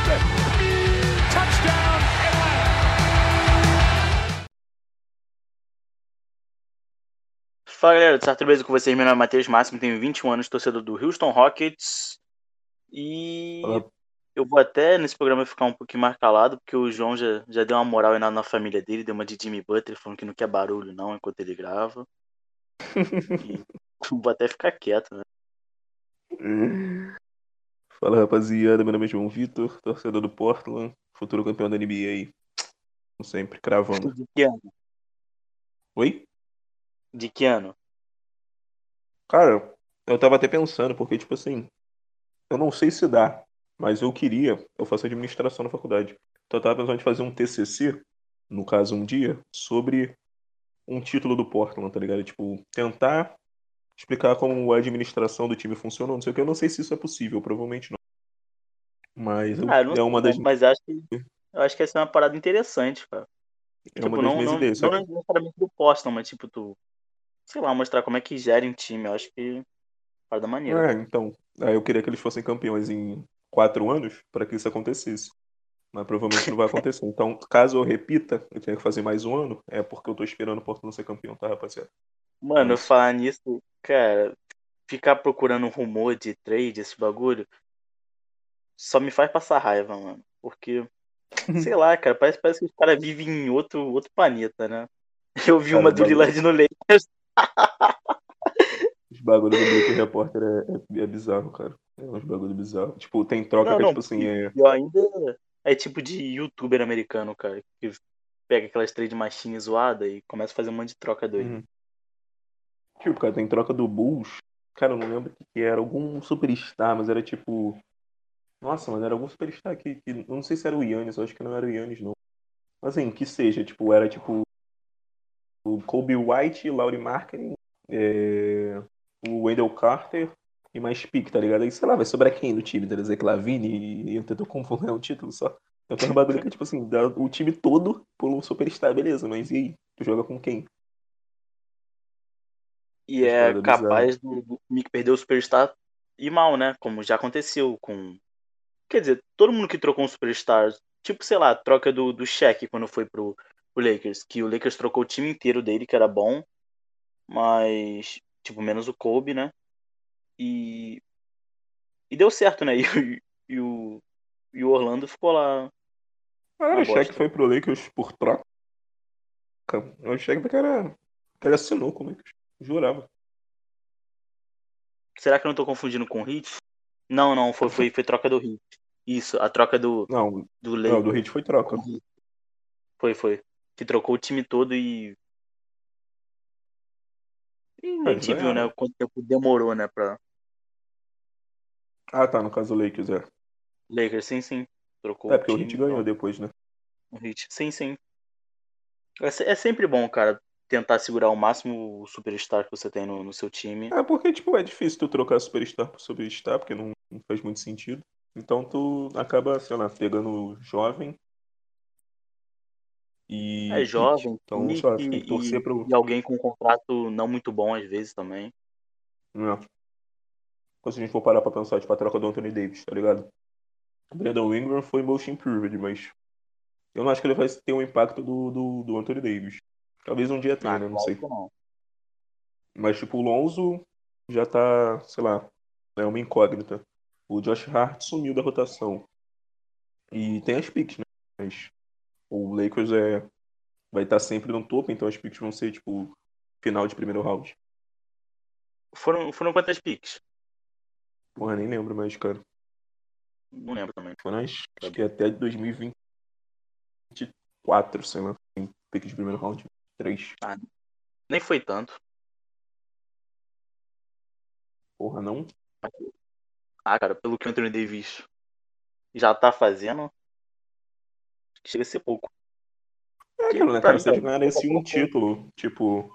Johnson. Touchdown, Atlanta. Fala galera, tudo certo? Com vocês? Meu nome é Matheus Máximo, tenho 21 anos, torcedor do Houston Rockets. E Fala. eu vou até nesse programa ficar um pouquinho mais calado, porque o João já, já deu uma moral na, na família dele, deu uma de Jimmy Butler, falando que não quer barulho não enquanto ele grava. E vou até ficar quieto, né? Fala rapaziada, meu nome é João Vitor, torcedor do Portland, futuro campeão da NBA. Como sempre, cravando. De que ano? Oi? De que ano? Cara, eu tava até pensando, porque, tipo assim, eu não sei se dá, mas eu queria, eu faço administração na faculdade. Então eu tava pensando em fazer um TCC, no caso um dia, sobre um título do Portland, tá ligado? Tipo, tentar explicar como a administração do time funciona, não sei o que. Eu não sei se isso é possível, provavelmente não. Mas Ah, não é uma das, mas acho que, eu acho que essa é uma parada interessante, cara. é Tipo, uma das não, minhas não, ideias. só não necessariamente do Boston, mas tipo, tu, sei lá, mostrar como é que gera um time. Eu acho que parada maneira. É, então, aí eu queria que eles fossem campeões em quatro anos para que isso acontecesse. Mas provavelmente não vai acontecer. Então, caso eu repita, eu tenha que fazer mais um ano, é porque eu tô esperando o Portland ser campeão, tá, rapaziada? Mano, Mas- falar nisso, cara, ficar procurando rumor de trade, esse bagulho, só me faz passar raiva, mano. Porque, sei lá, cara, parece, parece que os caras vivem em outro, outro planeta, né? Eu vi Cara, uma do Lillard no Lakers. Os bagulhos do Bleacher Repórter é, é, é bizarro, cara. É uns bagulho bizarro. Tipo, tem troca Não, que, não, tipo assim, é. E ainda é tipo de youtuber americano, cara, que pega aquelas trade machines zoadas e começa a fazer um monte de troca doida. Uhum. Tipo, cara, tem troca do Bulls. Cara, eu não lembro o que era. Algum superstar, mas era tipo. Nossa, mano, era algum superstar que, que. Eu não sei se era o Yannis, eu acho que não era o Yannis, não. Mas assim, que seja, tipo, era tipo. O Kobe White, Laurie Marketing, é, o Wendell Carter e mais pique, tá ligado? Aí, sei lá, vai sobrar quem no time? Tá ligado? Zach Lavine e eu tento confundir um título só. Eu tenho um bagulho que é tipo assim, dá o time todo pelo superstar, beleza, mas e aí? Tu joga com quem? E é capaz do, do que perdeu o Superstar ir mal, né? Como já aconteceu com. Quer dizer, todo mundo que trocou um Superstar, tipo, sei lá, troca do, do Shaq quando foi pro, pro Lakers, que o Lakers trocou o time inteiro dele, que era bom, mas, tipo, menos o Kobe, né? E. E deu certo, né? E, e o, e o Orlando ficou lá. Uma o bosta. foi pro Lakers por troca. O Shaq que era. que ele assinou com o Lakers. Jurava. Será que eu não tô confundindo com o Heat? Não, não, foi, foi, foi troca do Heat. Isso, a troca do, Não, do Lakers. não, do Heat foi troca. o. Foi, foi. Que trocou o time todo e. E a gente viu, né? Quanto tempo demorou, né? Pra Ah, tá, no caso do Lakers, é. Lakers, sim, sim. Trocou É, porque o time, Heat ganhou então, depois, né? o Heat. Sim, sim. É, é sempre bom, cara, tentar segurar ao máximo o superstar que você tem no, no seu time. É, porque, tipo, é difícil tu trocar superstar por superstar, porque não, não faz muito sentido. Então tu acaba, sei lá, pegando jovem e. É jovem, Então, pique só, que torcer e, pro. e alguém com um contrato não muito bom às vezes também. Não. Quando se a gente for parar pra pensar, tipo, a troca do Anthony Davis, tá ligado? O Brandon Ingram foi motion improved, mas eu não acho que ele vai ter um impacto do, do, do Anthony Davis. Talvez um dia tenha, Ah, né? Não sei. não. Mas, tipo, o Lonzo já tá, sei lá, é uma incógnita. O Josh Hart sumiu da rotação. E tem as picks, né? Mas o Lakers é, vai estar sempre no topo, então as picks vão ser, tipo, final de primeiro round. Foram, foram quantas picks? Porra, nem lembro mais, cara. Não lembro também. Foram as, acho que até 2024, sei lá. Tem pick de primeiro round. Três. Nem foi tanto. Porra, não? Ah, cara, pelo que o Anthony Davis já tá fazendo, chega a ser pouco. É aquilo, né, cara? Se eles cara, ganharem esse um pouco. título, tipo,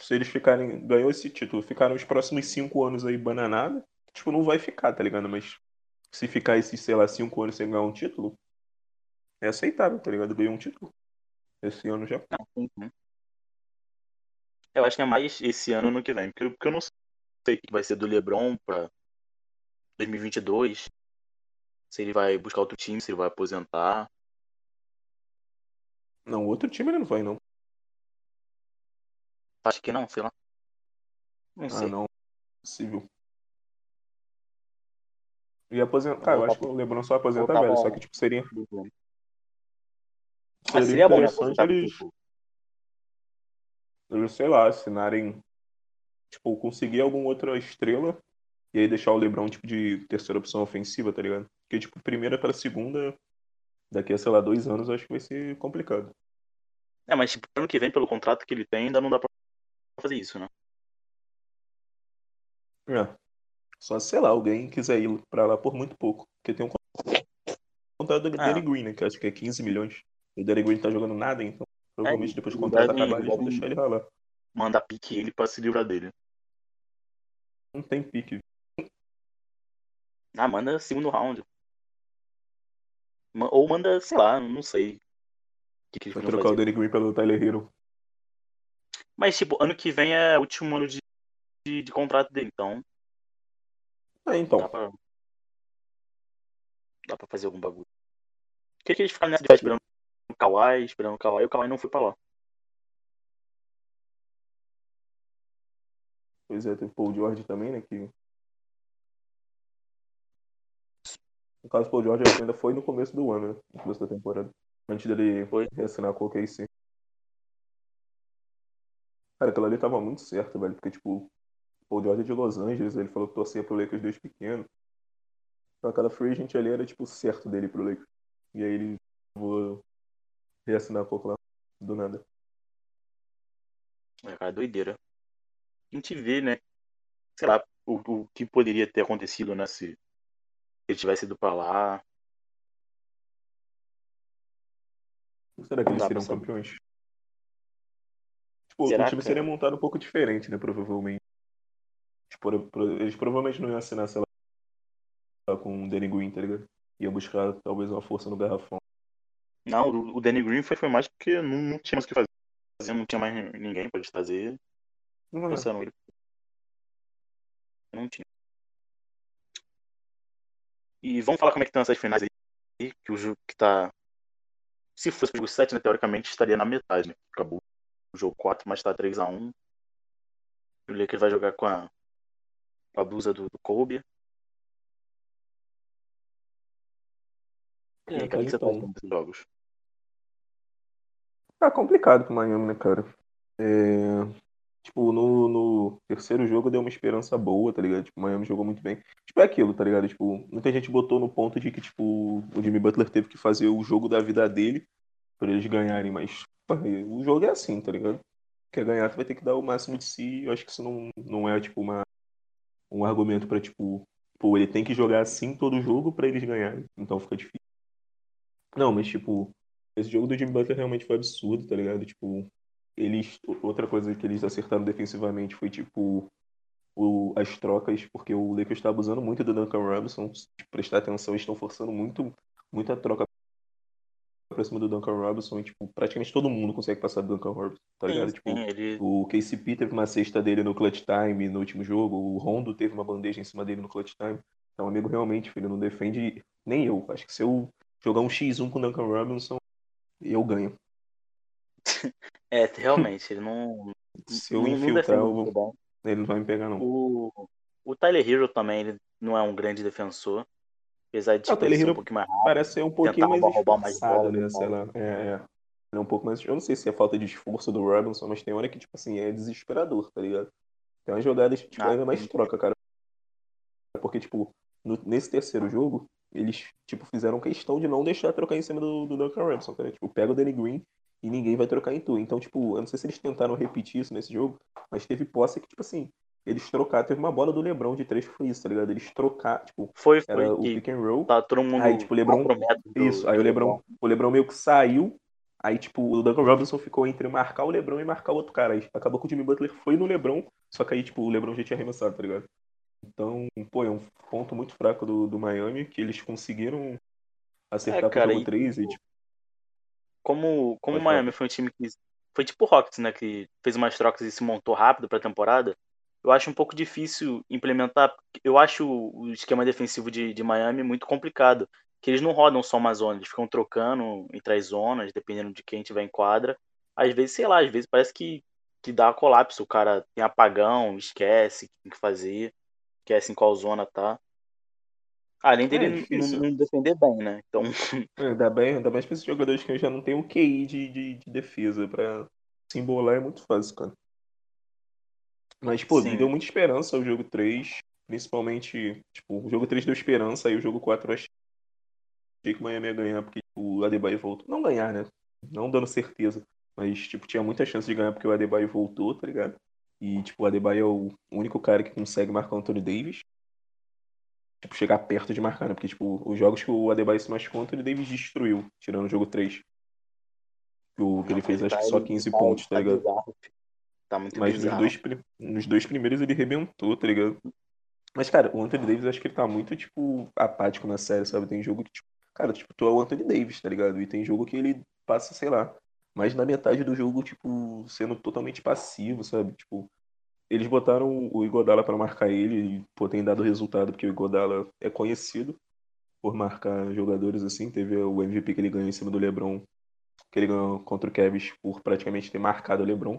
se eles ficarem, ganhou esse título, ficaram os próximos cinco anos aí bananada, tipo, não vai ficar, tá ligado? Mas se ficar esses, sei lá, cinco anos sem ganhar um título, é aceitável, tá ligado? Ganhou um título. Esse ano já. Não. Eu acho que é mais esse ano no que vem, porque, porque eu não sei o que vai ser do LeBron pra 2022. Se ele vai buscar outro time, se ele vai aposentar. Não, outro time ele não vai, não. Acho que não, sei lá. Não Ah, sei. não. Possível. E aposentar. Cara, eu acho que o LeBron só aposenta velho. Só que, tipo, seria, Mas seria seria bom, né? interessante eles, tipo, eles, sei lá, assinarem. Tipo, conseguir alguma outra estrela. E aí deixar o LeBron, tipo, de terceira opção ofensiva, tá ligado? Porque, tipo, primeira pra segunda, daqui a, sei lá, dois anos, eu acho que vai ser complicado. É, mas tipo, ano que vem, pelo contrato que ele tem, ainda não dá pra fazer isso, né? É. Só se, sei lá, alguém quiser ir pra lá por muito pouco. Porque tem um contrato do Ah. Danny Green, né? Que acho que é 15 milhões. E o Danny Green tá jogando nada, então provavelmente É, depois o e contrato acabar, eles vão deixar ele ralar. Manda pique ele pra se livrar dele. Não tem pique. Ah, manda segundo round. Ou manda, sei lá, não sei. O que, que Vai trocar o fazer. Danny Green pelo Tyler Hero. Mas, tipo, ano que vem é o último ano de, de, de contrato dele, então É, então. dá pra. Dá pra fazer algum bagulho. Por que, que eles ficaram nessa de esperando o Kawhi, esperando o Kawhi, e o Kawhi não foi pra lá? Pois é, teve o Paul George também, né? Que... No caso, o Paul George ainda foi no começo do ano, né? No começo da temporada. Antes dele Foi. reassinar com o KC. Cara, aquilo ali tava muito certo, velho. Porque, tipo, o Paul George é de Los Angeles, ele falou que torcia pro Lakers desde pequeno. Então aquela free agent ali era, tipo, certo dele pro Lakers. E aí ele vou reassinar com o Oklahoma do nada. É, cara, doideira. A gente vê, né? Sei lá, o, o que poderia ter acontecido, né? Se ele tivesse ido pra lá. Será que eles seriam campeões? Tipo, Será, o time cara? seria montado um pouco diferente, né? Provavelmente. Eles provavelmente não iam assinar, sei lá, com o Danny Green, tá ligado? Ia buscar talvez uma força no garrafão. Não, o, Danny Green foi, foi mais porque não, não tinha mais o que fazer. Não tinha mais ninguém pra eles trazer. Não, é. Trouxeram ele. Não tinha. E vamos falar como é que estão essas finais aí. Que o jogo que tá. Se fosse o jogo 7, né, teoricamente estaria na metade, né? Acabou o jogo 4, mas tá 3x1. O Lakers vai jogar com a, a blusa do, do Kobe. E aí, É, cara, o que você tá achando desses jogos? Tá complicado pro Miami, né, cara? É, Tipo, no, no terceiro jogo deu uma esperança boa, tá ligado? Tipo, o Miami jogou muito bem. Tipo, é aquilo, tá ligado? Tipo, muita gente botou no ponto de que, tipo, o Jimmy Butler teve que fazer o jogo da vida dele pra eles ganharem, mas o jogo é assim, tá ligado? Quer ganhar, tu vai ter que dar o máximo de si. Eu acho que isso não, não é, tipo, uma, um argumento pra, tipo, pô, ele tem que jogar assim todo jogo pra eles ganharem. Então fica difícil. Não, mas, tipo, esse jogo do Jimmy Butler realmente foi absurdo, tá ligado? Tipo, eles. Outra coisa que eles acertaram defensivamente foi, tipo, o, as trocas, porque o Lakers está abusando muito do Duncan Robinson. Prestar atenção, eles estão forçando muito, muita troca pra cima do Duncan Robinson e, tipo, praticamente todo mundo consegue passar do Duncan Robinson, tá ligado? Sim, Tipo, sim, ele. o KCP teve uma cesta dele no clutch time no último jogo, o Rondo teve uma bandeja em cima dele no clutch time. Então, amigo, realmente, filho, não defende nem eu. Acho que se eu jogar um X1 com o Duncan Robinson, eu ganho. É, realmente, ele não. Se eu não, infiltrar, eu vou... ele não vai me pegar, não. O, o Tyler Hero também, ele não é um grande defensor. Apesar de tipo, ele ser um pouquinho mais rápido. Parece ser um pouquinho mais roubar- mais bola né? Sei lá. É, é. Ele é um pouco mais. Eu não sei se é falta de esforço do Robinson, mas tem hora que, tipo assim, é desesperador, tá ligado? Tem umas jogadas, tipo, Ah, ainda mais troca, cara. Porque, tipo, no- nesse terceiro jogo, eles, tipo, fizeram questão de não deixar trocar em cima do, do Duncan Robinson, cara. Tipo, pega o Danny Green e ninguém vai trocar em tu. Então, tipo, eu não sei se eles tentaram repetir isso nesse jogo, mas teve posse que, tipo assim, eles trocaram. Teve uma bola do Lebron de três que foi isso, tá ligado? Eles trocaram, tipo, Foi, foi era o pick and roll. tá todo mundo Aí, tipo, o LeBron- Isso, aí o Lebron, o Lebron meio que saiu, aí tipo, o Duncan Robinson ficou entre marcar o Lebron e marcar o outro cara. Aí acabou que o Jimmy Butler foi no Lebron, só que aí tipo, o Lebron já tinha arremessado, tá ligado? Então, pô, é um ponto muito fraco do, do Miami, que eles conseguiram acertar É, cara, e- 3 e tipo, Como, como o. Miami foi um time que. Foi tipo o Rockets, né? Que fez umas trocas e se montou rápido pra temporada. Eu acho um pouco difícil implementar. Eu acho o esquema defensivo de, de Miami muito complicado. que eles não rodam só uma zona, eles ficam trocando entre as zonas, dependendo de quem tiver em quadra. Às vezes, sei lá, às vezes parece que, que dá colapso, o cara tem apagão, esquece o que tem que fazer, esquece em qual zona tá. Além dele É, não- não, defender bem, né? Então, É, Ainda bem, ainda mais pra esses jogadores que já não tem o QI de, de, de defesa pra se embolar é muito fácil, cara. Mas, pô, me Sim. deu muita esperança o jogo 3, principalmente, tipo, o jogo 3 deu esperança, aí o jogo 4 eu achei que o Miami ia ganhar, porque tipo, o Adebayo voltou. Não ganhar, né? Não dando certeza, mas, tipo, tinha muita chance de ganhar porque o Adebayo voltou, tá ligado? E, tipo, o Adebayo é o único cara que consegue marcar o Anthony Davis. Tipo, chegar perto de marcar, né? Porque, tipo, os jogos que o Adebayo se machucou, o Anthony Davis destruiu, tirando o jogo 3. O que ele fez, acho que só 15 pontos, tá ligado? Tá muito Mas nos dois, nos dois primeiros ele rebentou, tá ligado? Mas, cara, o Anthony Davis, acho que ele tá muito, tipo, apático na série, sabe? Tem jogo que, tipo, cara, tipo, tu é o Anthony Davis, tá ligado? E tem jogo que ele passa, sei lá, mais na metade do jogo, tipo, sendo totalmente passivo, sabe? Tipo, eles botaram o Igodala pra marcar ele e, pô, tem dado resultado, porque o Igodala é conhecido por marcar jogadores assim. Teve o MVP que ele ganhou em cima do LeBron, que ele ganhou contra o Kevin por praticamente ter marcado o LeBron.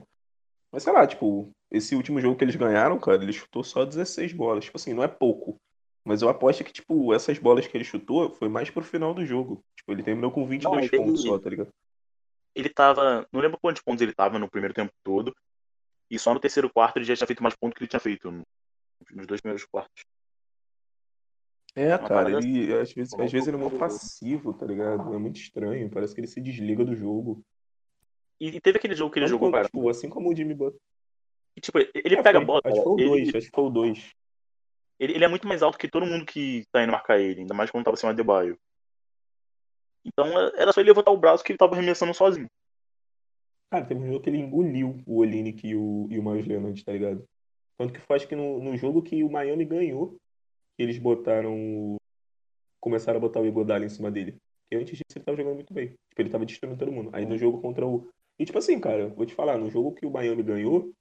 Mas sei lá, tipo, esse último jogo que eles ganharam, cara, ele chutou só 16 bolas. Tipo assim, não é pouco. Mas eu aposto que, tipo, essas bolas que ele chutou foi mais pro final do jogo. Tipo, ele terminou com 22 Não, ele- pontos só, tá ligado? Ele tava. Não lembro quantos pontos ele tava no primeiro tempo todo. E só no terceiro quarto ele já tinha feito mais pontos que ele tinha feito no- nos dois primeiros quartos. É, Uma cara, ele às vezes, Tomou às vezes ele é um muito passivo, tá ligado? É muito estranho, parece que ele se desliga do jogo. E, teve aquele jogo que ele Tanto jogou, cara. tipo, assim como o Jimmy Butler. E, tipo, ele É, pega foi- a bola, Acho que foi o ele, 2, acho que foi o 2. ele, ele é muito mais alto que todo mundo que tá indo marcar ele, ainda mais quando tava sem o Adebayo. Então era só ele levantar o braço que ele tava arremessando sozinho. Cara, teve um jogo que ele engoliu o Olinick e o, e o Miles Leonard, tá ligado? Tanto que foi acho que no, no jogo que o Miami ganhou, que eles botaram. o- Começaram a botar o Igodala em cima dele. Porque antes disso ele tava jogando muito bem. Tipo, ele tava destruindo todo mundo. Aí no jogo contra o. E tipo assim, cara, vou te falar, no jogo que o Miami ganhou,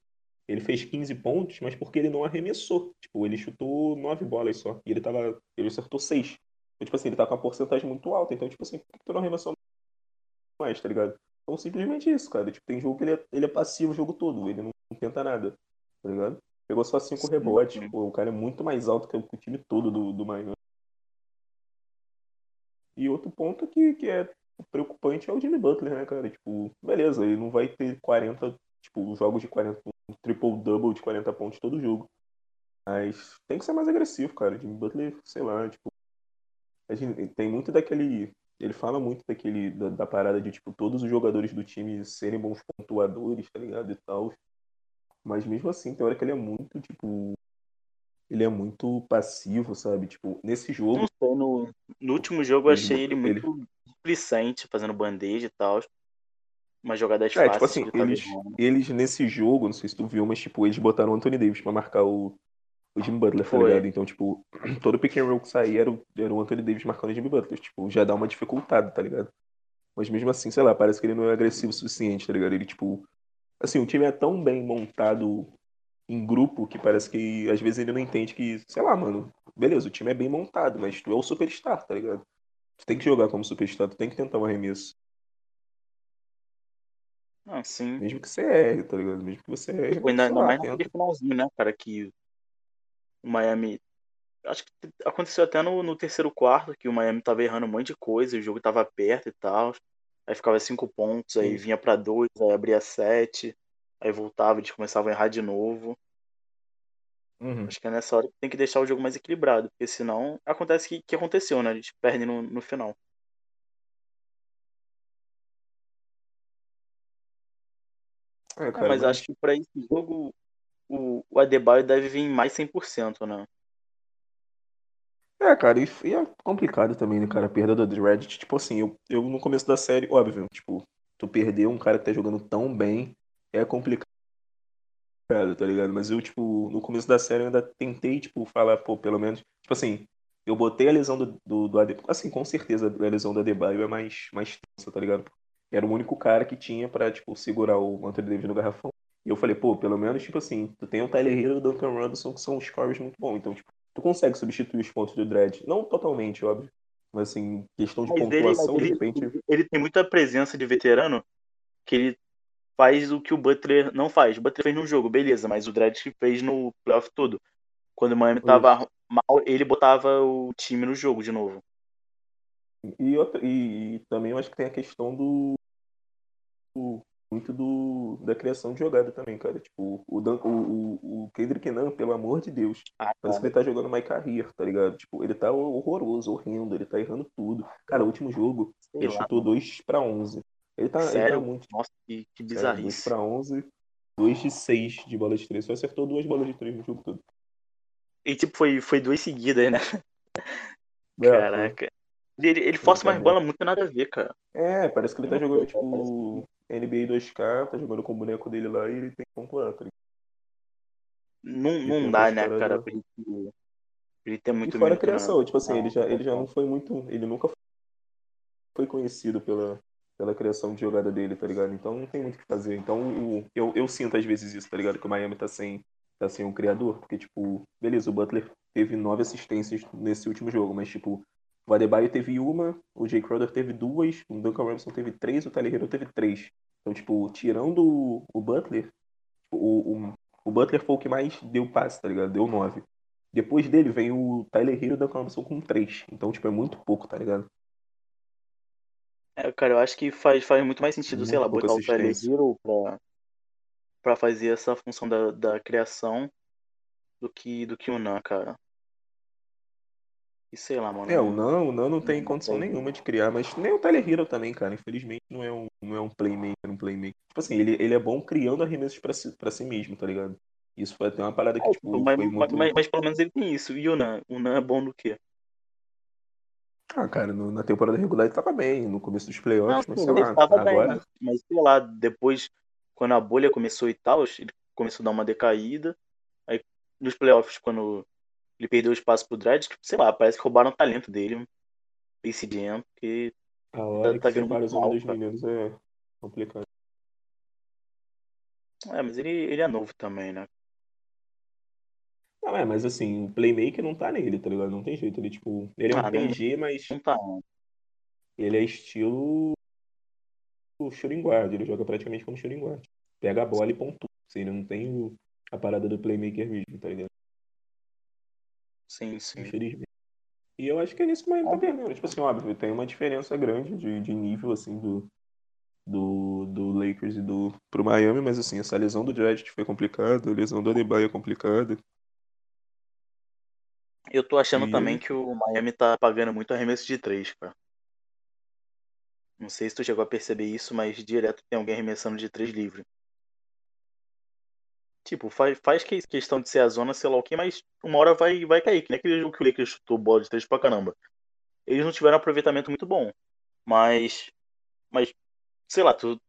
ele fez 15 pontos, mas porque ele não arremessou. Tipo, ele chutou 9 bolas só. E ele tava. Ele acertou 6. Então, tipo assim, ele tá com uma porcentagem muito alta. Então, tipo assim, por que tu não arremessou mais, tá ligado? Então, simplesmente isso, cara. Tipo, tem jogo que ele é, ele é passivo o jogo todo, ele não, não tenta nada, tá ligado? Pegou só cinco Sim, rebotes, sim. pô, o cara é muito mais alto que o, que o time todo do, do Miami. E outro ponto que, que é preocupante é o Jimmy Butler, né, cara? Tipo, beleza, ele não vai ter 40, tipo, jogos de 40, um triple-double de 40 pontos todo jogo. Mas tem que ser mais agressivo, cara. Jimmy Butler, sei lá, tipo. A gente, tem muito daquele. Ele fala muito daquele. Da, da parada de, tipo, todos os jogadores do time serem bons pontuadores, tá ligado? E tal. Mas mesmo assim, tem hora que ele é muito, tipo. Ele é muito passivo, sabe? Tipo, nesse jogo. No, no último jogo eu Ele- achei ele ele- muito displicente, fazendo bandeja e tal. Umas jogadas É, tipo assim, que ele tava eles, errando. eles nesse jogo, não sei se tu viu, mas tipo, eles botaram o Anthony Davis pra marcar o, o Jimmy Butler, tá Foi. ligado? Então, tipo, todo pick and roll que saía era, o- era o Anthony Davis marcando o Jimmy Butler. Tipo, já dá uma dificultada, tá ligado? Mas mesmo assim, sei lá, parece que ele não é agressivo o suficiente, tá ligado? Ele, tipo. Assim, o time é tão bem montado em grupo que parece que às vezes ele não entende que, sei lá, mano, beleza, o time é bem montado, mas tu é o superstar, tá ligado? Tu tem que jogar como superstar, tu tem que tentar um arremesso. Ah, sim. Mesmo que você erre, tá ligado? Mesmo que você erre, Tipo, ainda, ainda mais naquele finalzinho, né, cara, que o Miami. Acho que aconteceu até no, no terceiro quarto, que o Miami tava errando um monte de coisa, o jogo tava perto e tal. Aí ficava cinco pontos, aí Sim. vinha pra dois, aí abria sete, aí voltava, eles começavam a errar de novo. Uhum. Acho que é nessa hora que tem que deixar o jogo mais equilibrado, porque senão acontece o que, que aconteceu, né? Eles perdem no, no final. É, É, cara, mas acho que pra esse jogo o, o Adebayo deve vir mais 100%, né? É, cara, e, e é complicado também, né, cara? A perda do Reddit, tipo assim, eu, eu no começo da série, óbvio, tipo, tu perder um cara que tá jogando tão bem é complicado, tá ligado? Mas eu, tipo, no começo da série eu ainda tentei, tipo, falar, pô, pelo menos, tipo assim, eu botei a lesão do, do, do Adebayo, assim, com certeza a lesão do Adebayo é mais, mais tensa, tá ligado? Era o único cara que tinha pra, tipo, segurar o Anthony Davis no garrafão. E eu falei, pô, pelo menos, tipo assim, tu tem o Tyler Hero e o Duncan Robinson que são scorers muito bons, então, tipo, tu consegue substituir os pontos do Dredd. Não totalmente, óbvio. Mas assim, questão de Mas ele, pontuação, de ele, repente. ele tem muita presença de veterano que ele faz o que o Butler não faz. O Butler fez no jogo, beleza, mas o Dragic fez no playoff todo. Quando o Miami tava mal, ele botava o time no jogo de novo. E, outra, e, e também eu acho que tem a questão do. do- muito do, da criação de jogada também, cara. Tipo, o, Dan, o, o, Kendrick Nunn, pelo amor de Deus, Ah, parece que ele tá jogando My Career, tá ligado? Tipo, ele tá horroroso, horrendo, ele tá errando tudo. Cara, o último jogo, sei ele lá, chutou 2 pra 11. Ele tá, ele tá Sério? muito. Nossa, que, que 2 bizarrice. pra 11, 2 de 6 de bola de 3. Só acertou duas bolas de 3 no jogo todo. E tipo, foi, foi duas seguidas, né? É, Caraca. Ele, ele força tá mais bola muito nada a ver, cara. É, parece que ele tá jogando, foi, tipo, NBA 2K, tá jogando com o boneco dele lá e ele tem que pontuar, tá ligado? Não, não dá, né, cara, pra ele, pra ele ter muito E fora a na- criação, tipo assim, ele já, ele já não foi muito. Ele nunca foi conhecido pela, pela criação de jogada dele, tá ligado? Então não tem muito o que fazer. Então o, eu, eu sinto às vezes isso, tá ligado? Que o Miami tá sem, tá sem um criador. Porque, tipo, beleza, o Butler teve nove assistências nesse último jogo, mas, tipo, o Adebayo teve uma, o Jay Crowder teve duas, o Duncan Robinson teve três, o Tyler Hero teve três. Então, tipo, tirando o, o Butler, o, o, o Butler foi o que mais deu passe, tá ligado? Deu nove. Depois dele vem o Tyler Hero e o Duncan Robinson com três. Então, tipo, é muito pouco, tá ligado? É, cara, eu acho que faz, faz muito mais sentido, sei Muito lá, pouca botar o Tyler. Hero pra, pra fazer essa função da, da criação do que, do que o Nan, cara. E sei lá, mano. É, o Nan, o Nan não tem condição tem. nenhuma de criar, mas nem o Tyler Hero também, cara. Infelizmente não é um, não é um playmaker, um playmaker. Tipo assim, ele, ele é bom criando arremessos pra si, pra si mesmo, tá ligado? Isso foi até uma parada que, É, tipo, foi mas, muito. mas- mas pelo menos ele tem isso. E o Nan? O Nan é bom no quê? Ah, cara, no- na temporada regular ele tava bem, no começo dos Não, playoffs, mas sim, sei ele lá, tava bem, agora. mas, mas sei lá, depois, quando a bolha começou e tal, ele começou a dar uma decaída. Aí nos playoffs, quando ele perdeu o espaço pro Dredd, sei lá, parece que roubaram o talento dele. Esse GM, porque A hora tá que vindo separa os homens mal, dos meninos é complicado. É, mas ele, ele é novo também, né? Não, é, mas assim, o playmaker não tá nele, tá ligado? Não tem jeito. Ele, tipo, ele é um Ah, não- PG, mas Não tá, não. ele é estilo o shooting guard. Ele joga praticamente como shooting guard. Pega a bola e pontua. Assim, ele não tem o- a parada do playmaker mesmo, tá ligado? Sim, sim. Infelizmente. E eu acho que é nisso que o Miami tá perdendo. Tipo assim, óbvio, tem uma diferença grande de, de nível, assim, do, do, do Lakers e do pro Miami, mas assim, essa lesão do Dragic foi complicada, a lesão do Adebayo é complicada. Eu tô achando E- também que o Miami tá pagando muito arremesso de três, cara. Não sei se tu chegou a perceber isso, mas direto tem alguém arremessando de três livre. Tipo, faz, faz que- questão de ser a zona, sei lá o que, mas uma hora vai, vai cair. Que nem aquele jogo que o Lakers chutou bola de três pra caramba. Eles não tiveram um aproveitamento muito bom. Mas. Mas, sei lá, tu,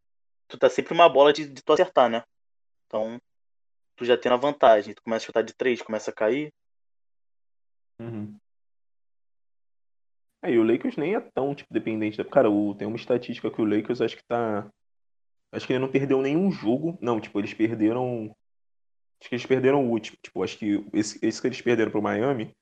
tu tá sempre uma bola de, de tu acertar, né? Então, tu já tendo a vantagem. Tu começa a chutar de três, começa a cair. Uhum. É, e o Lakers nem é tão, tipo, dependente da... Cara, o... tem uma estatística que o Lakers acho que tá... Acho que ele não perdeu nenhum jogo. Não, tipo, eles perderam... Acho que eles perderam o último. Tipo, acho que esse, esse que eles perderam pro Miami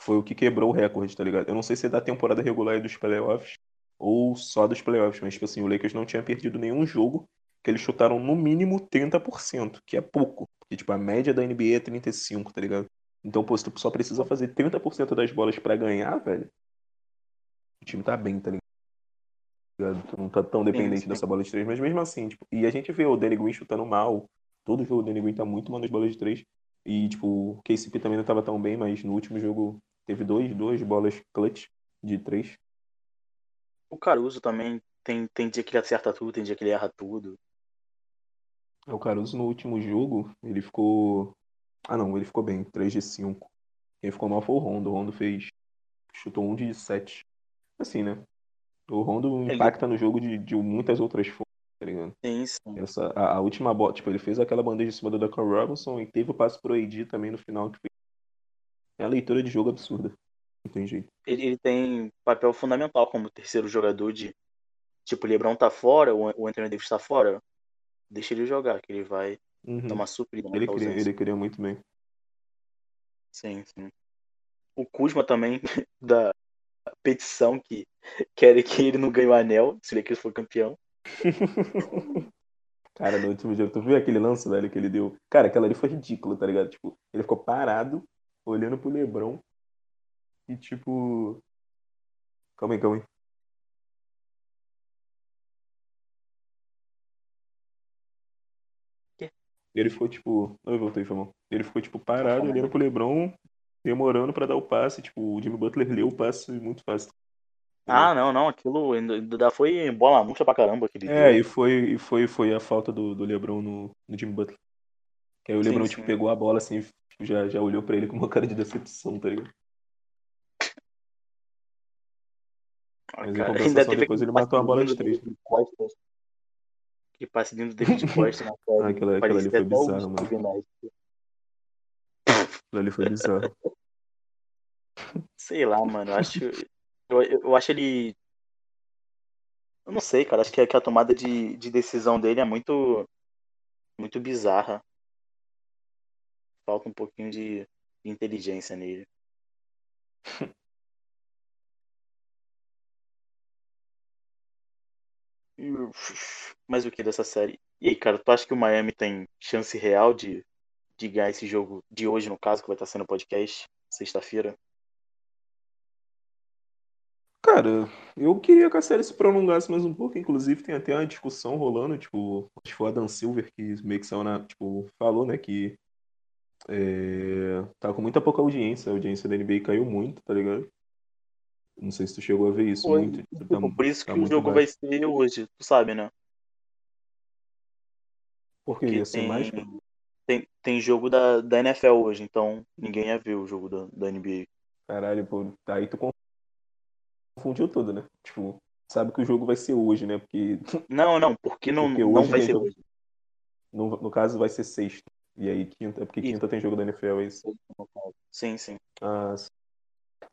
foi o que quebrou o recorde, tá ligado? Eu não sei se é da temporada regular e dos playoffs ou só dos playoffs, mas, tipo assim, o Lakers não tinha perdido nenhum jogo que eles chutaram no mínimo 30%, que é pouco. Porque, tipo, a média da NBA é 35%, tá ligado? Então, pô, se tu só precisa fazer 30% das bolas pra ganhar, velho, o time tá bem, tá ligado? Tu não tá tão dependente sim. dessa bola de três, mas mesmo assim, tipo, e a gente vê o Danny Green chutando mal. Todo jogo o Danny Green tá muito mal nas bolas de três. E, tipo, o KCP também não tava tão bem, mas no último jogo teve dois, duas bolas clutch de três. O Caruso também tem, tem dia que ele acerta tudo, tem dia que ele erra tudo. O Caruso no último jogo, ele ficou. Ah não, ele ficou bem, 3 de 5. Quem ficou mal foi o Rondo. O Rondo fez. chutou 1 de 7. Assim, né? O Rondo Ele- impacta no jogo de, de muitas outras formas, tá ligado? Sim, sim. Essa, a, a última bola, tipo, ele fez aquela bandeja em cima do Duncan Robinson e teve o passe pro AD também no final, que foi. É a leitura de jogo absurda. Não tem jeito. Ele, ele tem papel fundamental como terceiro jogador de. Tipo, o Lebron tá fora, o o Anthony Davis tá fora. Deixa ele jogar, que ele vai Uhum. uma suprida Ele, queria, ele queria muito bem. Sim, sim. O Kuzma também dá, petição que querem que ele não ganhe o anel, se o Lakers for campeão. Cara, no último jogo, tu viu aquele lance, velho, que ele deu? Cara, aquela ali foi ridícula, tá ligado? Tipo, ele ficou parado, olhando pro Lebron. E tipo. Calma aí, calma aí. Ele ficou, tipo. Eu voltei, foi mal. Ele ficou, tipo, parado, olhando pro Lebron, demorando pra dar o passe. Tipo, o Jimmy Butler leu o passe muito fácil. Ah, não, não, aquilo ainda foi bola murcha pra caramba aquele É, deu. e foi, e foi, foi a falta do, do LeBron no, no Jimmy Butler. Que aí o Sim, LeBron, sim. tipo, pegou a bola assim, tipo, já, já olhou pra ele com uma cara de decepção, tá ligado? Ah, Mas em cara, compensação, ainda teve depois ele matou a bola de três. Costa. Que passe lindo do David Costa na Ah, série. aquela, aquela ali foi bizarro, mano. Aquilo ali foi bizarro. Sei lá, mano, eu acho. Eu, eu, acho ele. Eu não sei, cara. Acho que, a- que a tomada de, de decisão dele é muito. Muito bizarra. Falta um pouquinho de, de inteligência nele. Mas o que dessa série? E aí, cara, tu acha que o Miami tem chance real de, de ganhar esse jogo de hoje, no caso, que vai estar sendo podcast, sexta-feira? Cara, eu queria que a série se prolongasse mais um pouco, inclusive tem até uma discussão rolando, tipo, acho que foi o Adam Silver que meio que saiu na, tipo, falou, né, que é, tá com muita pouca audiência, a audiência da NBA caiu muito, tá ligado? Não sei se tu chegou a ver isso, Foi, muito, tipo, tá, por isso tá que o muito jogo baixo. vai ser hoje, tu sabe, né? Porque Porque ia ser mais, tem, tem, tem jogo da, da NFL hoje, então ninguém ia ver o jogo da, da NBA. caralho, pô, aí tu confundiu tudo, né? Tipo, sabe que o jogo vai ser hoje, né? Porque Não, não, porque não, Porque não vai tem ser jogo. hoje. no, no caso vai ser sexta, e aí quinta, é porque Isso. quinta tem jogo da NFL, é isso. Sim, sim. Ah, sim.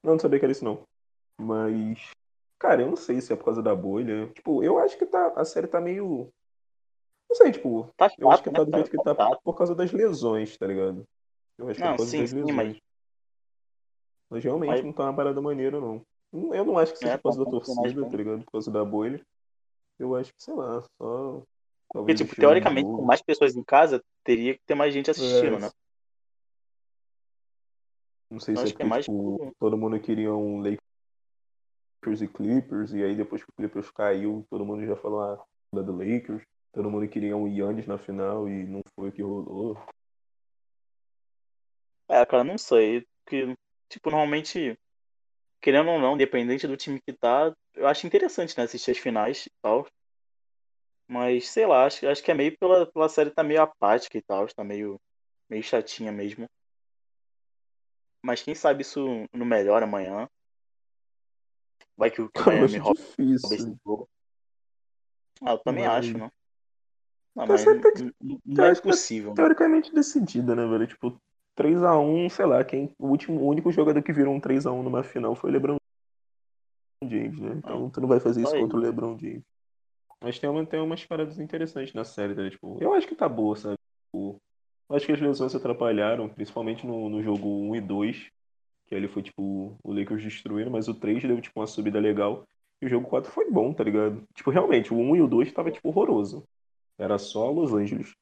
não, não sabia que era isso não. Mas, cara, eu não sei se é por causa da bolha. Tipo, eu acho que tá, a série tá meio. Não sei, tipo, Tá eu acho que chato, tá né, do cara? jeito que tá chato. por causa das lesões, tá ligado? Eu acho que é Não, por causa sim, das sim, lesões. mas- Mas realmente Mas- não tá uma parada maneira, não. Eu não acho que seja É, por causa tá da torcida, tá ligado? Por causa da bolha. Eu acho que, sei lá, só. Porque, tipo, teoricamente, com mais pessoas em casa, teria que ter mais gente assistindo, É, né? Não sei se é é porque, mais tipo, todo mundo queria um Lakers e Clippers, e aí depois que o Clippers caiu, todo mundo já falou ah, da do Lakers. Todo mundo queria um Yannis na final e não foi o que rolou. É, cara, não sei. Porque, tipo, normalmente, querendo ou não, independente do time que tá, eu acho interessante, né, assistir as finais e tal. Mas, sei lá, acho, acho que é meio pela, pela série tá meio apática e tal, tá meio, meio chatinha mesmo. Mas quem sabe isso não melhora amanhã. Vai que o que Miami rouba esse jogo. Ah, eu também Mas- acho? Não, Tá mas certo n- n- não é né? Teoricamente decidida, né, velho? Tipo, 3x1, sei lá, quem, o, último, o único jogador que virou um 3x1 numa final foi o LeBron James, né? Então tu não vai fazer isso ele. contra o LeBron James. Mas tem, uma, tem umas paradas interessantes na série, né? Tipo, eu acho que tá boa, sabe? Tipo, eu acho que as lesões atrapalharam, principalmente no, no jogo 1 e 2, que ali foi, tipo, o Lakers destruindo, mas o 3 deu, tipo, uma subida legal. E o jogo 4 foi bom, tá ligado? Tipo, realmente, o 1 e o 2 tava, tipo, horroroso. Era só Los Angeles.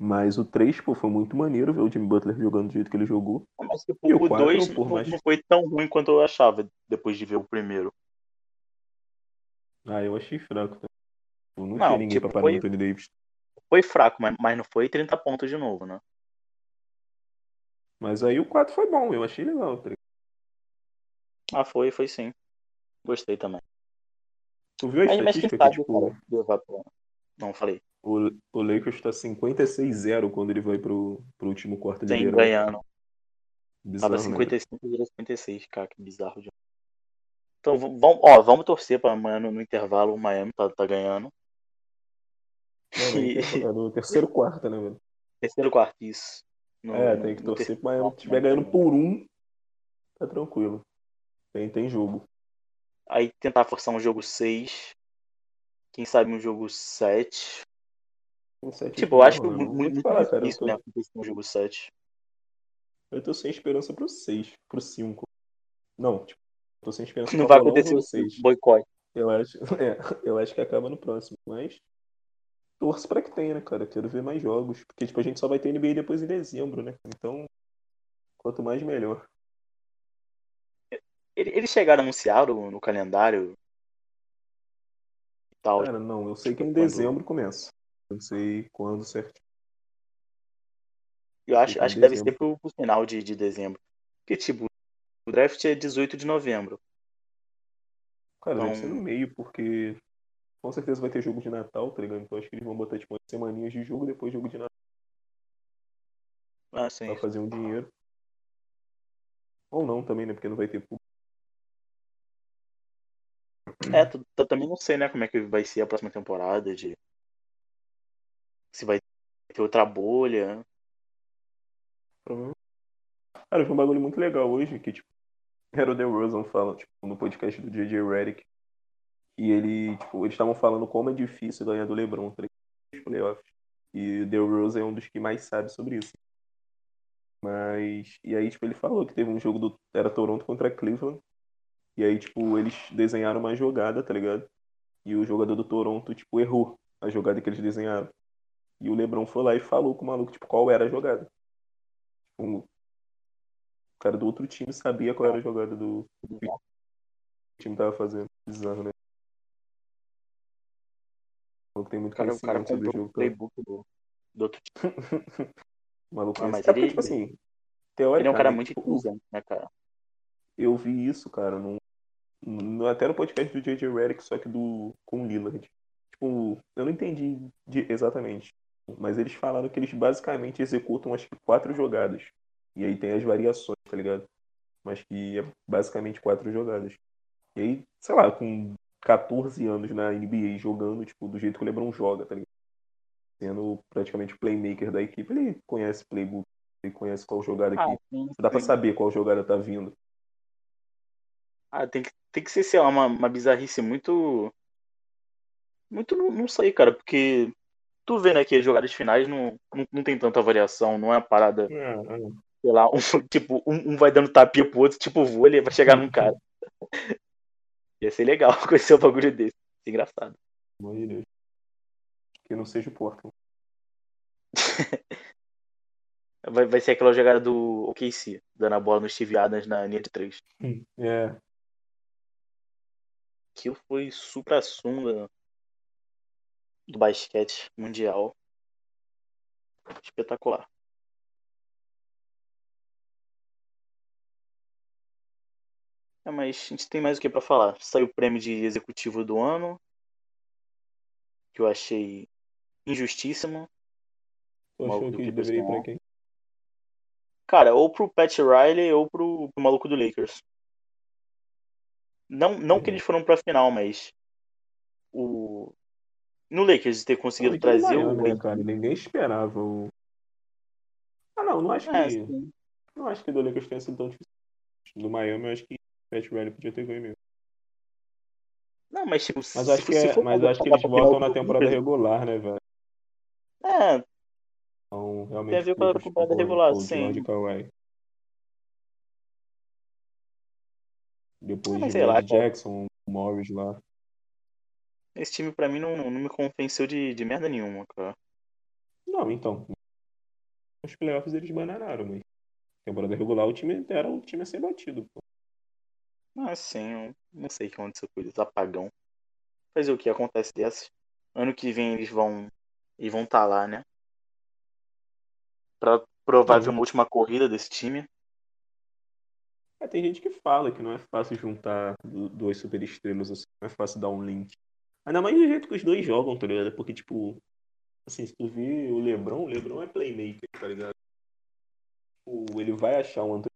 Mas o 3, pô, foi muito maneiro ver o Jimmy Butler jogando do jeito que ele jogou. Mas tipo, E o o quatro, 2 por não, mais- não foi tão ruim quanto eu achava depois de ver o primeiro. Ah, eu achei fraco. Tá? Tipo, não, Não, tinha ninguém tipo, pra parar foi- Anthony Davis. Foi fraco, mas, mas não foi 30 pontos de novo, né? Mas aí o 4 foi bom, eu achei legal. Tá? Ah, foi, foi sim. Gostei também. Tu viu a Mas, mas estatística que, sabe, tipo, cara. Não, falei. o, o Lakers tá 56-0 quando ele vai pro, pro último quarto de Tem verão. ganhando. Bizarro, Tava né? 55 virou 56, cara, que bizarro. De... Então, vamos, ó, vamos torcer pra amanhã no, no intervalo. O Miami tá, tá ganhando. Não, E- é no terceiro quarto, né, velho? Terceiro quarto, isso. No- É, tem que torcer pro Miami. Se estiver né, ganhando por um, tá tranquilo. Tem, tem jogo. Aí tentar forçar um jogo 6. Quem sabe um jogo 7. Um Tipo, eu acho que não. muito, muito falar, cara, difícil, tô- né? Acontecer um jogo 7. Eu tô sem esperança pro 6, pro 5. Não, tipo, Tô sem esperança Não vai acontecer o boicote. Eu acho, é, eu acho que acaba no próximo, mas torço pra que tenha, né, cara? Quero ver mais jogos, porque tipo a gente só vai ter NBA depois em dezembro, né? Então, quanto mais melhor. Ele- Eles chegaram a anunciar no, no calendário tal. Cara, não, eu sei que em Quando- dezembro começa. Eu não sei quando certo. Eu acho, em acho que deve ser pro, pro final de, de dezembro. Porque, tipo, o draft é 18 de novembro. Cara, deve Então- ser no meio, porque com certeza vai ter jogo de Natal, tá ligado? Então acho que eles vão botar tipo umas semaninhas de jogo, depois jogo de Natal Ah, sim. pra fazer um dinheiro. Ou não também, né? Porque não vai ter público. É, tu- tu- também não sei, né, como é que vai ser a próxima temporada. De... Se vai ter outra bolha. Provavelmente. Cara, vi um bagulho muito legal hoje, que, tipo, era o The Rosen fala, tipo, no podcast do J.J. Redick. E ele, tipo, eles estavam falando como é difícil ganhar do LeBron, tá? Nos playoffs. E o The Rosen é um dos que mais sabe sobre isso. Mas, e aí, tipo, ele falou que teve um jogo do, era Toronto contra Cleveland. E aí, tipo, eles desenharam uma jogada, tá ligado? E o jogador do Toronto, tipo, errou a jogada que eles desenharam. E o LeBron foi lá e falou com o maluco, tipo, qual era a jogada. Tipo, o cara do outro time sabia qual era a jogada do que o time tava fazendo. Bizarro, né? Maluco tem muito cara, o cara conhecimento sobre o comprou o jogo. cara. playbook do, do outro time. Maluco Ah, conhece. mas É porque, ele- tipo assim, Ele teoricamente, é um cara muito tipo, inteligente, né, cara? eu vi isso, cara, num, até no podcast do J.J. Redick, só que do com o Lillard. Tipo, eu não entendi de- exatamente, mas eles falaram que eles basicamente executam acho que quatro jogadas. E aí tem as variações, tá ligado? Mas que é basicamente quatro jogadas. E aí, sei lá, com 14 anos na NBA jogando, tipo, do jeito que o LeBron joga, tá ligado? Sendo praticamente o playmaker da equipe, ele conhece playbook, ele conhece qual jogada que Ah, sim, Dá pra sim. saber qual jogada tá vindo. Ah, tem que, tem que ser, sei lá, uma, uma bizarrice muito. Muito, não, não sei, cara, porque tu vê, né, que as jogadas finais não, não, não tem tanta variação, não é uma parada, sei lá, um, tipo, um, um vai dando tapinha pro outro, tipo vôlei, vai chegar num cara. Ia ser legal conhecer um bagulho desse. Ia ser engraçado. Pelo amor de Deus. Que não seja o Portland. Vai, vai ser aquela jogada do OKC, dando a bola no Steve Adams na linha de três. É. Aquilo foi supra sunga do basquete mundial. Espetacular. É, mas a gente tem mais o que pra falar. Saiu o prêmio de executivo do ano, que eu achei injustíssimo. Tu achou que deveria ir pra quem? Cara, ou pro Pat Riley ou pro, pro maluco do Lakers. Não, não que eles foram pra final, mas o no Lakers ter conseguido Não, trazer o né, cara? Ninguém esperava o. Ah, não, não acho É, que. sim. Não acho que do Lakers tenha sido tão difícil. Do Miami, eu acho que Pat Riley podia ter ganho mesmo. Não, mas tipo, Mas se, acho que, é, mas acho que eles voltam na temporada regular, né, velho? É, Então, realmente. Tem a ver com a temporada regular, sim. George e Kawhi. Depois Ah, de lá, cara. Jackson, Morris lá. esse time pra mim não, não me convenceu de, de merda nenhuma, cara. Não, então. Nos playoffs eles bananaram, mas. Temporada regular o time era um time a ser batido, pô. Ah, sim, não sei o que aconteceu com eles, apagão. Fazer o que acontece dessas. Ano que vem eles vão. Eles vão estar lá, né? Pra provável Uhum. última corrida desse time. É, tem gente que fala que não é fácil juntar duas superestrelas assim, não é fácil dar um link. Ainda mais do jeito que os dois jogam, tá ligado? Porque, tipo, assim, se tu vê o Lebron, o Lebron é playmaker, tá ligado? Tipo, ele vai achar um Anthony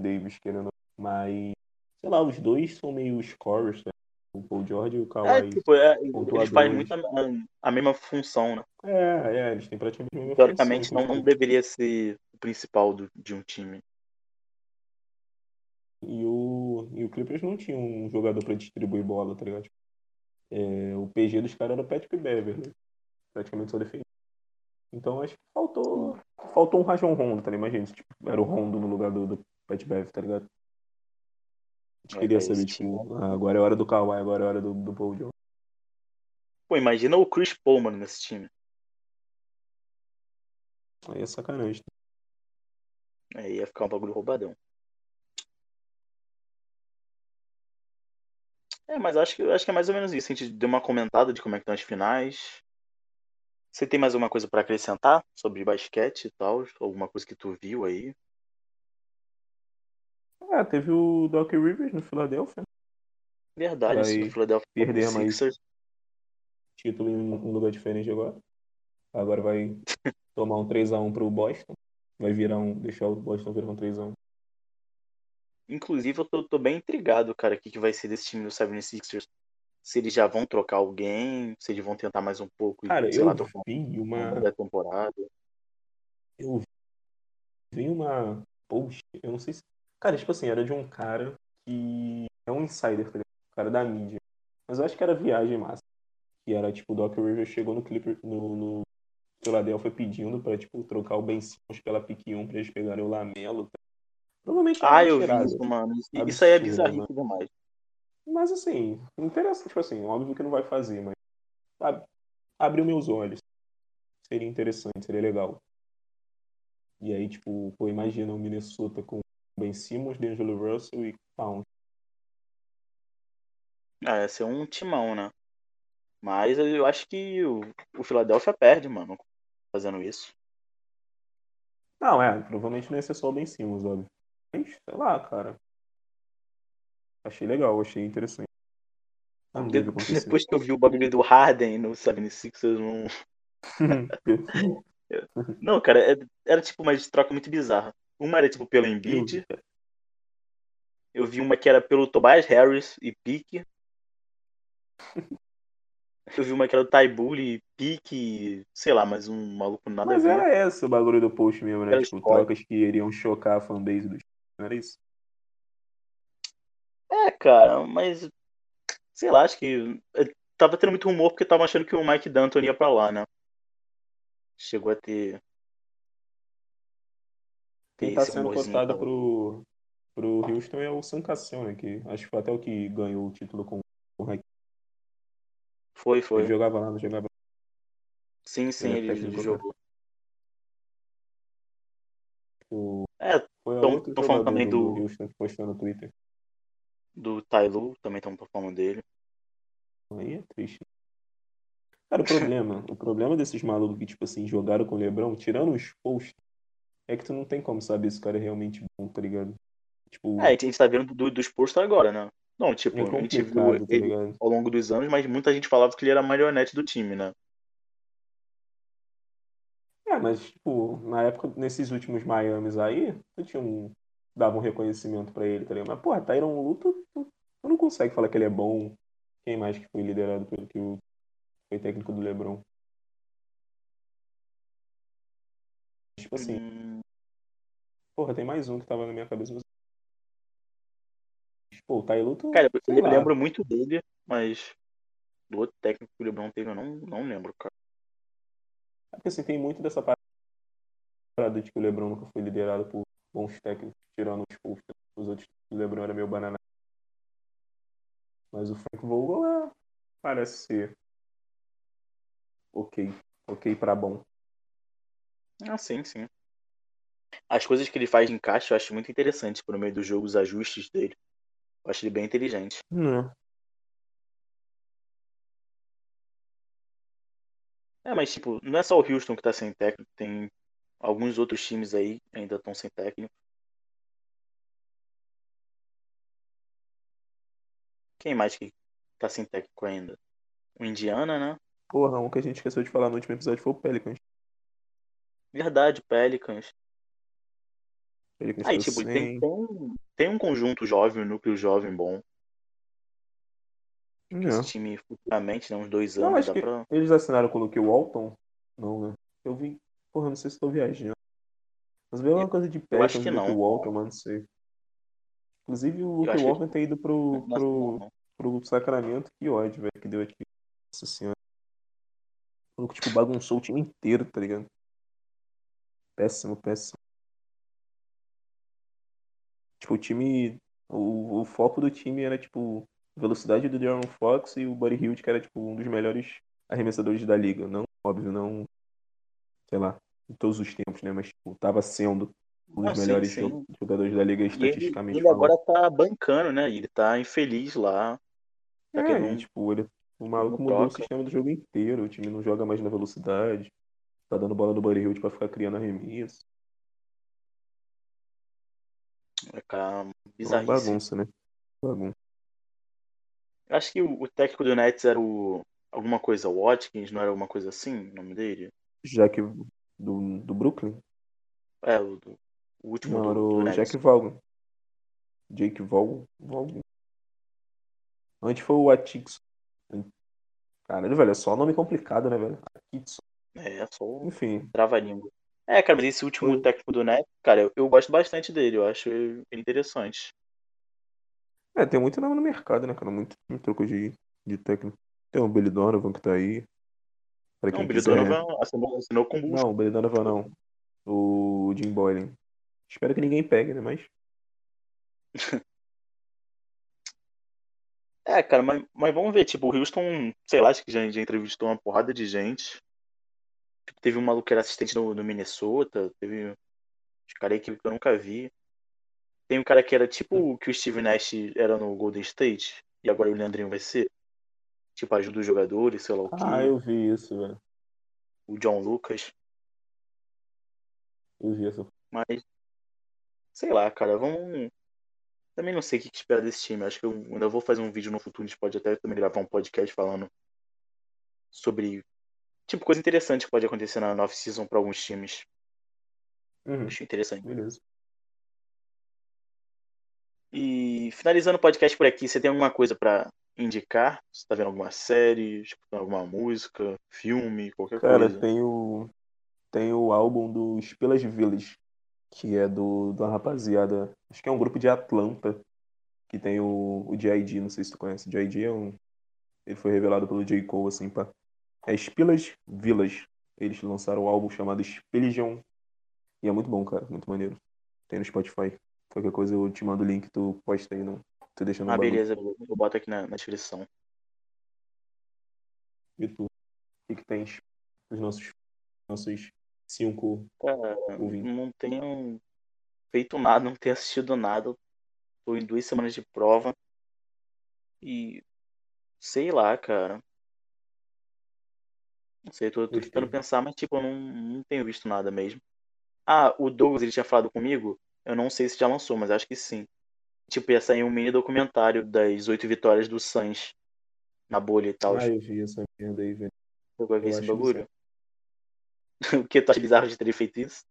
Davis querendo, mas, sei lá, os dois são meio scorers, tá? O Paul George e o É, Kawhi. tipo, é, eles fazem muito a, a- mesma função, né? É, é, eles têm praticamente a mesma Teoricamente função, não, não deveria ser o principal do- de um time. E o, e o Clippers não tinha um jogador pra distribuir bola, tá ligado? É, o PG dos caras era o Patrick Beverly. Praticamente só defendia. Então acho que faltou. Faltou um Rajon Rondo, tá ligado? Imagina, se, tipo, era o Rondo no lugar do, do Pat Bev, tá ligado? Gente É, queria saber, tipo, ah, agora é hora do Kawhi, agora é hora do, do Paul George. Pô, imagina o Chris Paul, mano, nesse time. Aí é sacanagem. Aí ia ficar um bagulho roubadão. É, mas acho que, acho que é mais ou menos isso. A gente deu uma comentada de como é que estão as finais. Você tem mais alguma coisa pra acrescentar sobre basquete e tal? Alguma coisa que tu viu aí? Ah, teve o Doc Rivers no Philadelphia. Verdade, isso do Philadelphia perder mais-. Título em um lugar diferente agora. Agora vai tomar um 3x1 pro Boston. Vai virar um. Deixar o Boston virar um 3x1. Inclusive, eu tô, tô bem intrigado, cara, o que, que vai ser desse time do 76ers. Se eles já vão trocar alguém, se eles vão tentar mais um pouco e, Cara, sei eu lá, vi uma uma. da temporada. Eu vi uma post, eu não sei se. Cara, tipo assim, era de um cara que é um insider, tá ligado? Um cara da mídia. Mas eu acho que era viagem massa. Que era tipo, o Doc Rivers chegou no Clipper, no, no Philadelphia pedindo pra, tipo, trocar o Ben Simmons pela pick 1 pra eles pegarem o Lamelo. tá? Provavelmente Ah, eu vi isso, mano. Isso, isso aí é Absurdo, bizarrice demais. Mas assim, interessa, tipo assim, óbvio que não vai fazer, mas ab- abriu meus olhos. Seria interessante, seria legal. E aí, tipo, pô, imagina o Minnesota com Ben Simmons, D'Angelo Russell e Pound. Ah, ia ser um timão, né? Mas eu acho que o, o Philadelphia perde, mano, fazendo isso. Não, é, provavelmente não ia ser só o Ben Simmons, óbvio. Mas, sei lá, cara. Achei legal, achei interessante. Não De- depois que eu vi o bagulho do Harden no 76ers, não. Não, cara, é- era tipo uma troca muito bizarra. Uma era tipo pelo Embiid, eu vi uma que era pelo Tobias Harris e pique. Eu vi uma que era do e pique, sei lá, mas um maluco nada Mas a ver. era esse o bagulho do post mesmo, né? Era Tipo, spoiler. trocas que iriam chocar a fanbase do não era isso? É, cara, mas sei lá, acho que eh, tava tendo muito rumor porque tava achando que o Mike D'Antoni ia pra lá, né? Chegou a ter. Quem tá esse sendo cotado lá. pro, pro Houston é o Sam Cassell, né? Que acho que foi até o que ganhou o título com o Hack. Foi, Ele foi. jogava lá, não jogava. Sim, sim, Ele é ele técnico, né? jogou. O... É, Foi Tão- outro tão falando também do, do- Houston que postou no Twitter. do Lue, também estão falando dele. Aí é triste. Cara, o problema, o problema desses malucos que, tipo assim, jogaram com o Lebron, tirando os posts, é que tu não tem como saber se o cara é realmente bom, tá ligado? Tipo, É, a gente tá vendo do, do agora, né? Não, tipo, é a gente viu tá ele ligado? ao longo dos anos, mas muita gente falava que ele era a marionete do time, né? É, mas, tipo, na época, nesses últimos Miamis aí, tu tinha um. dava um reconhecimento pra ele, tá ligado? Mas, porra, Tyron Lu, tu, tu, tu não consegue falar que ele é bom. Quem mais que foi liderado pelo que o foi técnico do LeBron? Tipo assim, Hum, porra, tem mais um que tava na minha cabeça. Pô, o tu, cara, eu, lá. lembro muito dele, mas do outro técnico que o LeBron teve, eu não, não lembro, cara. É porque assim, tem muito dessa parada de que o LeBron nunca foi liderado por bons técnicos, tirando os. Os outros, o LeBron era meio banana. Mas o Frank Vogel é, parece ser ok. Ok pra bom. Ah, sim, sim. As coisas que ele faz de encaixe eu acho muito interessante por meio do jogo, os ajustes dele. Eu acho ele bem inteligente. Não. É, mas tipo, não é só o Houston que tá sem técnico, tem alguns outros times aí que ainda estão sem técnico. Quem mais que tá sem técnico ainda? O Indiana, né? Porra, um que a gente esqueceu de falar no último episódio foi o Pelicans. Verdade, Pelicans. Pelicans Aí, tipo, tem, tem, um- tem um conjunto jovem, um núcleo jovem bom. Não. Esse time futuramente, né, uns dois Não, anos, dá pra. eles assinaram com o Luke Walton. Não, né? Eu vi. Porra, não sei se tô viajando. Mas veio uma coisa de Pelicans Luke não. Walton, mano, não sei. Inclusive o Luke acho que- Walton tem ido pro, Nossa, pro, pro Sacramento. Que ódio, velho, que deu aqui. Nossa senhora. O maluco, tipo, bagunçou o time inteiro, tá ligado? Péssimo, péssimo. Tipo, o time O, o foco do time era, tipo, velocidade do De'Aaron Fox e o Buddy Hield, que era, tipo, um dos melhores arremessadores da liga. Não, óbvio, não, sei lá, em todos os tempos, né? Mas, tipo, tava sendo um dos sim, melhores sim. jo- jogadores da liga E ele, estatisticamente ele agora tá bancando, né? Ele tá infeliz lá. Tá que É, e, tipo, ele, o maluco mudou o sistema do jogo inteiro. O time não joga mais na velocidade. Tá dando bola no Buddy Hield pra ficar criando arremesso. é cara, É uma bagunça, né? Bagunça. Acho que o, o técnico do Nets era o. Alguma coisa, Watkins, não era alguma coisa assim o nome dele? Já que do, do Brooklyn? É, o, do- o último Não, do, era do o Nets. Jack Vaughan. Jake. Vaughan. Antes foi o Atixon. Caralho, velho, é só nome complicado, né, velho? Atixon. É, só o Enfim, trava-língua. É, cara, mas esse último técnico do Nets, cara, eu, eu gosto bastante dele, eu acho ele interessante. é, tem muito nome no mercado, né, cara? Muito time trocou de, de técnico. Tem o Billy Donovan que tá aí. Pra Não, o Billy quiser. Donovan assinou, assinou com o. Não, o Billy Donovan não. O Jim Boylan. Espero que ninguém pegue, né? Mas. É, cara, mas, mas vamos ver, tipo, o Houston, sei lá, acho que já, já entrevistou uma porrada de gente. Tipo, teve um maluco que era assistente no, no Minnesota, teve uns caras aí que eu nunca vi. Tem um cara que era tipo o que o Steve Nash era no Golden State, e agora o Leandrinho vai ser. Tipo, ajuda os jogadores, sei lá o Ah, quê. eu vi isso, velho. O John Lucas. Eu vi isso. Mas, sei lá, cara, vamos. Também não sei o que que esperar desse time. Acho que eu ainda vou fazer um vídeo no futuro. A gente pode até também gravar um podcast falando sobre, tipo, coisa interessante que pode acontecer na off-season pra alguns times. Uhum, Acho interessante. beleza. E finalizando o podcast por aqui, você tem alguma coisa pra indicar? Você tá vendo alguma série, escutando alguma música, filme, qualquer Cara, coisa? tem o. Tem o álbum dos Pelas Village, que é do, da rapaziada. Acho que é um grupo de Atlanta. Que tem o, o não sei se tu conhece. J.I.D. é um. Ele foi revelado pelo J. Cole, assim, pá. É Spillas Village. Eles lançaram o álbum chamado Spillion. E é muito bom, cara. Muito maneiro. Tem no Spotify. Qualquer coisa eu te mando o link, tu posta aí, não. Tu deixa no Ah, bagulho. beleza, eu boto aqui na, na descrição. E tu? O que, que tens? Os nossos, nossos cinco Cara, ouvintes. não tenho feito nada, não tenho assistido nada. Tô em duas semanas de prova. E sei lá, cara. Não sei, tô, tô tentando pensar, mas tipo, eu não, não tenho visto nada mesmo. Ah, o Douglas, ele tinha falado comigo. Eu não sei se já lançou, mas acho que sim. Tipo, ia sair um mini documentário das oito vitórias do Suns na bolha e tal. Ah, eu vi essa merda aí, velho. Você vai ver eu esse bagulho? o que tu acha bizarro de terem feito isso?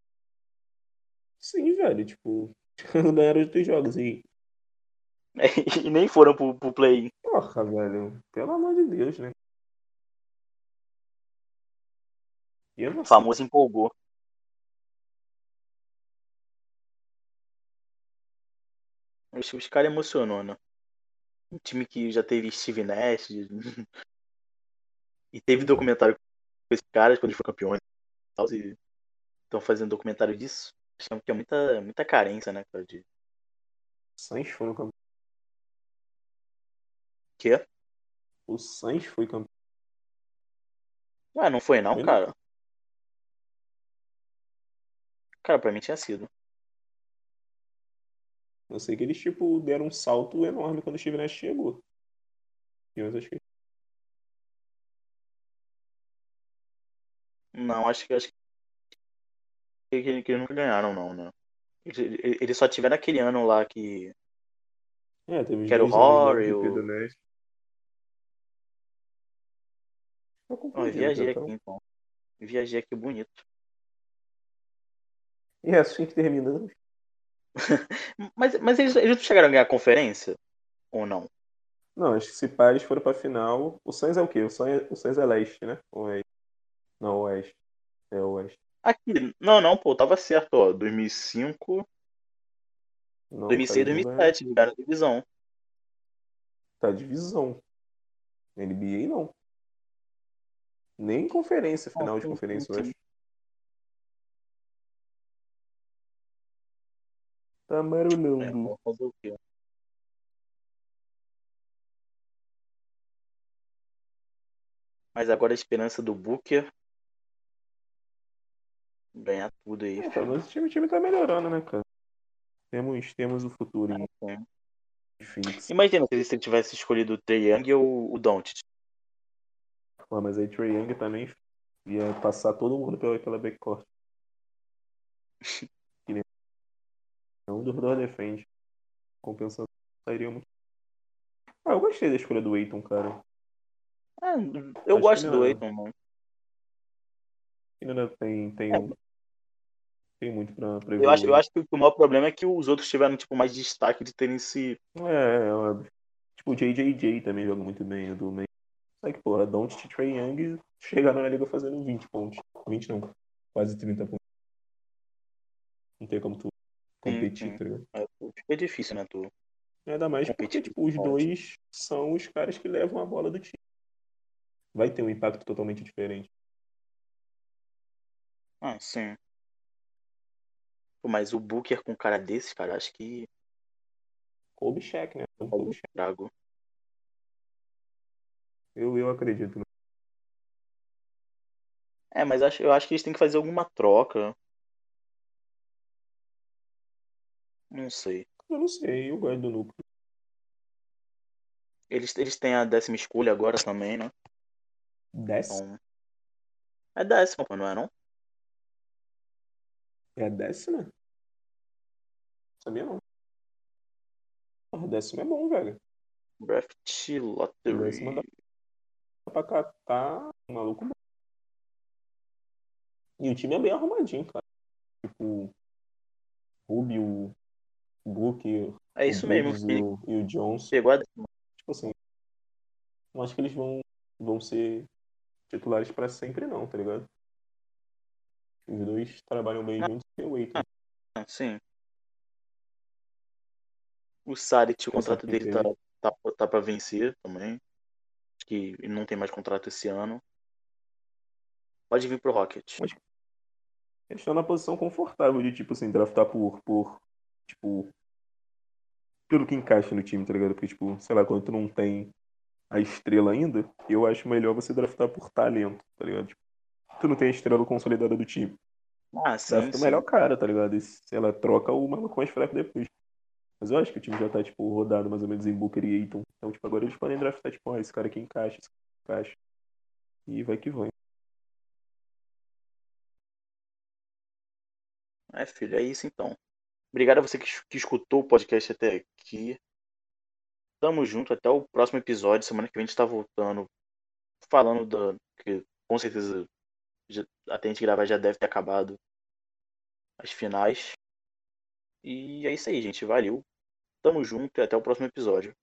Sim, velho, tipo, ganharam os dois jogos e. e nem foram pro, pro play. Porra, velho, pelo amor de Deus, né? Eu não O sei. famoso empolgou. Os, os caras emocionou, né? Um time que já teve Steve Nash. e teve documentário com esses caras quando eles foram campeões e estão fazendo documentário disso. Acho que é muita, muita carência, né, cara? De O Sainz foi no campeão. quê? O Sainz foi campeão. Ué, não foi não, Foi não. cara? Cara, pra mim tinha sido. Eu sei que eles, tipo, deram um salto enorme quando o Steve Nash chegou. Mas acho que. Não, acho que acho que, que, que eles nunca ganharam, não, né? Eles, eles só tiveram aquele ano lá que. É, teve Que era o MVP o- Nash. Ó, eu confundido, viajei então. aqui então. Viajei aqui bonito. E é assim que terminamos. Mas, mas eles, eles não chegaram a ganhar a conferência? Ou não? Não, acho que se eles foram pra final. O Sainz é o quê? O Sainz, o Sainz é leste, né? Ou é... Não, oeste. É oeste. Aqui, não, não, pô, tava certo, ó. 2005, Não, 2006, cara, eles não 2007, ganharam a divisão. Tá divisão. NBA não. Nem conferência, final de conferência, eu acho. Tá. É, Mas agora a esperança do Booker ganhar tudo aí. É, mas o time, time tá melhorando, né, cara? Temos, temos o futuro em é. é. Imagina se ele tivesse escolhido o Trae Young ou o Doncic. Pô, mas aí Trae Young também ia passar todo mundo pela, pela backcourt. Dos dois defende. Compensação sairia muito. Ah, eu gostei da escolha do Aiton, cara. Ah, eu Acho gosto do não. Aiton, mano. Ainda tem, tem, É. um- tem muito pra, pra. Eu acho, eu acho que o maior problema é que os outros tiveram tipo, mais destaque de terem se. É, é óbvio. Tipo, o JJJ também joga muito bem, o do meio. Só que, porra, Don't Trey Young chegaram na liga fazendo 20 pontos. 20 não, quase 30 pontos. Não tem como tu competir, sim. tá ligado? É, fica difícil, né? Tu... Ainda mais porque, Competir tipo, os forte. dois são os caras que levam a bola do time. Vai ter um impacto totalmente diferente. Ah, sim. Pô, mas o Booker com um cara desses, cara, acho que Kobe Shaq, né? Um é Kobe Shaq. trago. Eu, eu acredito. né? É, mas acho, eu acho que eles têm que fazer alguma troca. Não sei. Eu não sei, eu gosto do núcleo. Eles, eles têm a décima escolha agora também, né? Décima? Então. É décima, pô, não é não? É a décima? Sabia não. A décima é bom, velho. Draft Lottery. Décima dá pra catar um maluco bom. E o time é bem arrumadinho, cara. Tipo, Rubio, Book, É isso o mesmo. E o, e o Johnson. pegou a. Tipo assim, não acho que eles vão, vão ser titulares pra sempre, não, tá ligado? Os dois trabalham bem Ah. juntos e o Aiton. Ah, Sim. O Saric, o contrato dele tá, tá, tá pra vencer também. Acho que ele não tem mais contrato esse ano. Pode vir pro Rocket. Eles estão na posição confortável de, tipo assim, draftar por, por tipo, pelo que encaixa no time, tá ligado? Porque, tipo, sei lá, quando tu não tem a estrela ainda, eu acho melhor você draftar por talento, tá ligado? Tipo, tu não tem a estrela consolidada do time. Ah, sim, Drafta o sim. melhor cara, tá ligado? E, sei lá, troca o maluco mais fraco depois. Mas eu acho que o time já tá, tipo, rodado mais ou menos em Booker e Aiton. Então, tipo, agora eles podem draftar, tipo, ó, esse cara aqui encaixa, esse cara encaixa. E vai que vai. É, filho, é isso então. Obrigado a você que, que escutou o podcast até aqui. Tamo junto, até o próximo episódio. Semana que vem a gente tá voltando. Falando da. Que com certeza já, até a gente gravar já deve ter acabado as finais. E é isso aí, gente. Valeu. Tamo junto e até o próximo episódio.